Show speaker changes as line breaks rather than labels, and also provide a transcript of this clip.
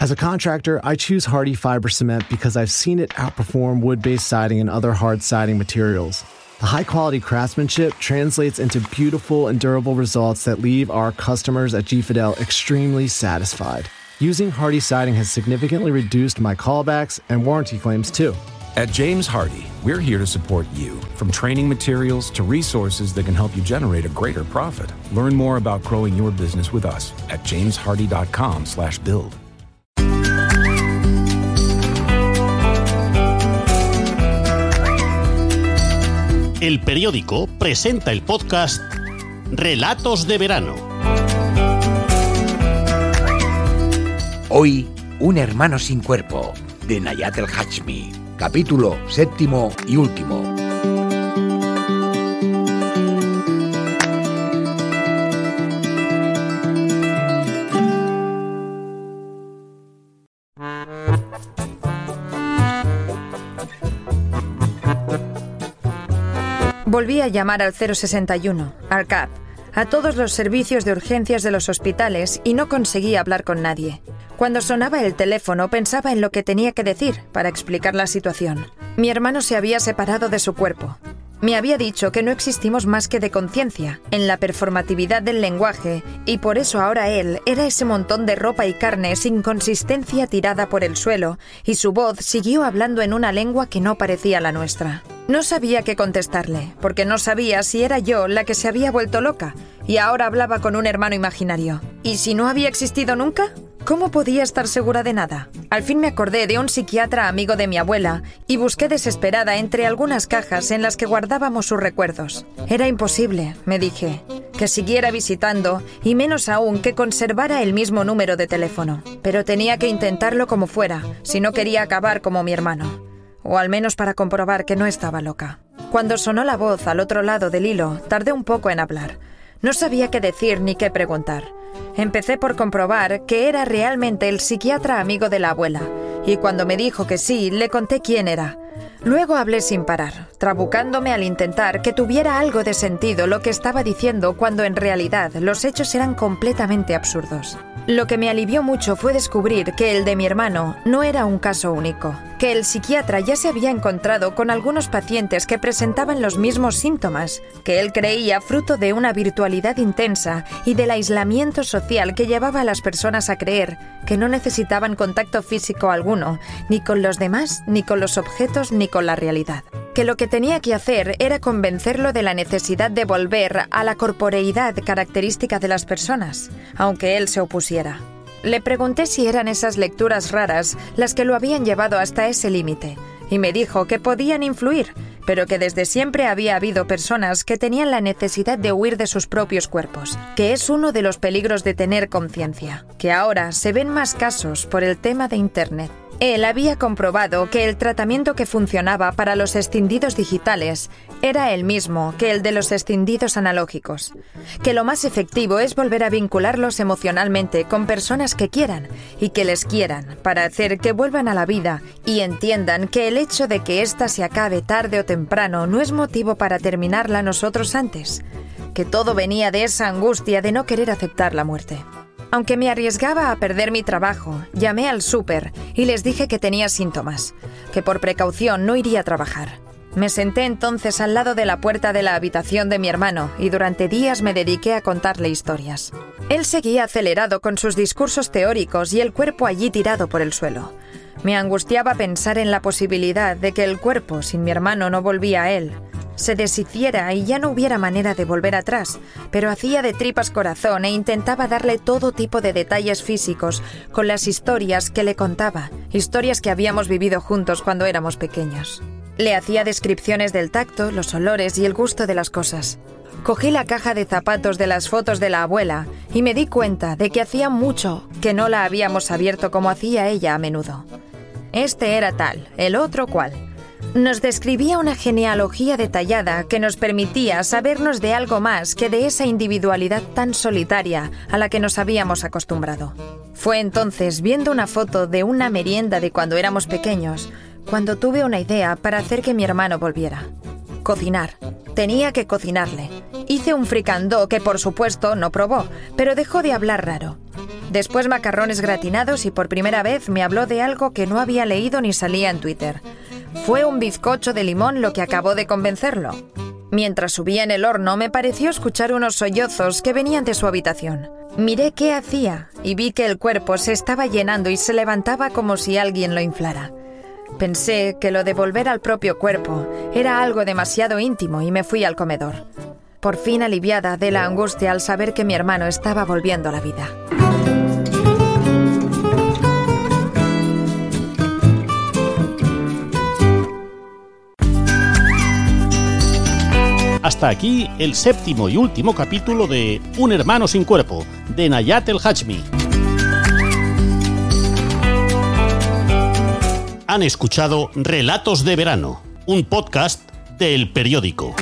As a contractor, I choose Hardy Fiber Cement because I've seen it outperform wood based siding and other hard siding materials. The high quality craftsmanship translates into beautiful and durable results that leave our customers at G Fidel extremely satisfied. Using Hardy siding has significantly reduced my callbacks and warranty claims too.
At James Hardy, we're here to support you, from training materials to resources that can help you generate a greater profit. Learn more about growing your business with us at jameshardy.com/build.
El periódico presenta el podcast Relatos de verano.
Hoy, Un hermano sin cuerpo, de Nayat el Hachmi, capítulo séptimo y último.
Volví a llamar al 061, al CAP, a todos los servicios de urgencias de los hospitales y no conseguí hablar con nadie. Cuando sonaba el teléfono pensaba en lo que tenía que decir para explicar la situación. Mi hermano se había separado de su cuerpo. Me había dicho que no existimos más que de conciencia, en la performatividad del lenguaje, y por eso ahora él era ese montón de ropa y carne sin consistencia tirada por el suelo, y su voz siguió hablando en una lengua que no parecía la nuestra. No sabía qué contestarle, porque no sabía si era yo la que se había vuelto loca, y ahora hablaba con un hermano imaginario. ¿Y si no había existido nunca? ¿Cómo podía estar segura de nada? Al fin me acordé de un psiquiatra amigo de mi abuela y busqué desesperada entre algunas cajas en las que guardábamos sus recuerdos. Era imposible, me dije, que siguiera visitando y menos aún que conservara el mismo número de teléfono. Pero tenía que intentarlo como fuera, si no quería acabar como mi hermano. O al menos para comprobar que no estaba loca. Cuando sonó la voz al otro lado del hilo, tardé un poco en hablar. No sabía qué decir ni qué preguntar. Empecé por comprobar que era realmente el psiquiatra amigo de la abuela, y cuando me dijo que sí, le conté quién era. Luego hablé sin parar, trabucándome al intentar que tuviera algo de sentido lo que estaba diciendo cuando en realidad los hechos eran completamente absurdos. Lo que me alivió mucho fue descubrir que el de mi hermano no era un caso único, que el psiquiatra ya se había encontrado con algunos pacientes que presentaban los mismos síntomas, que él creía fruto de una virtualidad intensa y del aislamiento social que llevaba a las personas a creer que no necesitaban contacto físico alguno, ni con los demás, ni con los objetos, ni con la realidad que lo que tenía que hacer era convencerlo de la necesidad de volver a la corporeidad característica de las personas, aunque él se opusiera. Le pregunté si eran esas lecturas raras las que lo habían llevado hasta ese límite, y me dijo que podían influir, pero que desde siempre había habido personas que tenían la necesidad de huir de sus propios cuerpos, que es uno de los peligros de tener conciencia, que ahora se ven más casos por el tema de Internet. Él había comprobado que el tratamiento que funcionaba para los escindidos digitales era el mismo que el de los escindidos analógicos, que lo más efectivo es volver a vincularlos emocionalmente con personas que quieran y que les quieran para hacer que vuelvan a la vida y entiendan que el hecho de que ésta se acabe tarde o temprano no es motivo para terminarla nosotros antes, que todo venía de esa angustia de no querer aceptar la muerte. Aunque me arriesgaba a perder mi trabajo, llamé al súper y les dije que tenía síntomas, que por precaución no iría a trabajar. Me senté entonces al lado de la puerta de la habitación de mi hermano y durante días me dediqué a contarle historias. Él seguía acelerado con sus discursos teóricos y el cuerpo allí tirado por el suelo. Me angustiaba pensar en la posibilidad de que el cuerpo sin mi hermano no volvía a él, se deshiciera y ya no hubiera manera de volver atrás, pero hacía de tripas corazón e intentaba darle todo tipo de detalles físicos con las historias que le contaba, historias que habíamos vivido juntos cuando éramos pequeños. Le hacía descripciones del tacto, los olores y el gusto de las cosas. Cogí la caja de zapatos de las fotos de la abuela y me di cuenta de que hacía mucho que no la habíamos abierto como hacía ella a menudo. Este era tal, el otro cual. Nos describía una genealogía detallada que nos permitía sabernos de algo más que de esa individualidad tan solitaria a la que nos habíamos acostumbrado. Fue entonces, viendo una foto de una merienda de cuando éramos pequeños, cuando tuve una idea para hacer que mi hermano volviera. Cocinar. Tenía que cocinarle. Hice un fricandó que por supuesto no probó, pero dejó de hablar raro. Después macarrones gratinados y por primera vez me habló de algo que no había leído ni salía en Twitter. Fue un bizcocho de limón lo que acabó de convencerlo. Mientras subía en el horno me pareció escuchar unos sollozos que venían de su habitación. Miré qué hacía y vi que el cuerpo se estaba llenando y se levantaba como si alguien lo inflara. Pensé que lo de volver al propio cuerpo era algo demasiado íntimo y me fui al comedor. Por fin aliviada de la angustia al saber que mi hermano estaba volviendo a la vida.
Hasta aquí el séptimo y último capítulo de Un hermano sin cuerpo, de Nayat el Hachmi. Han escuchado Relatos de Verano, un podcast del periódico.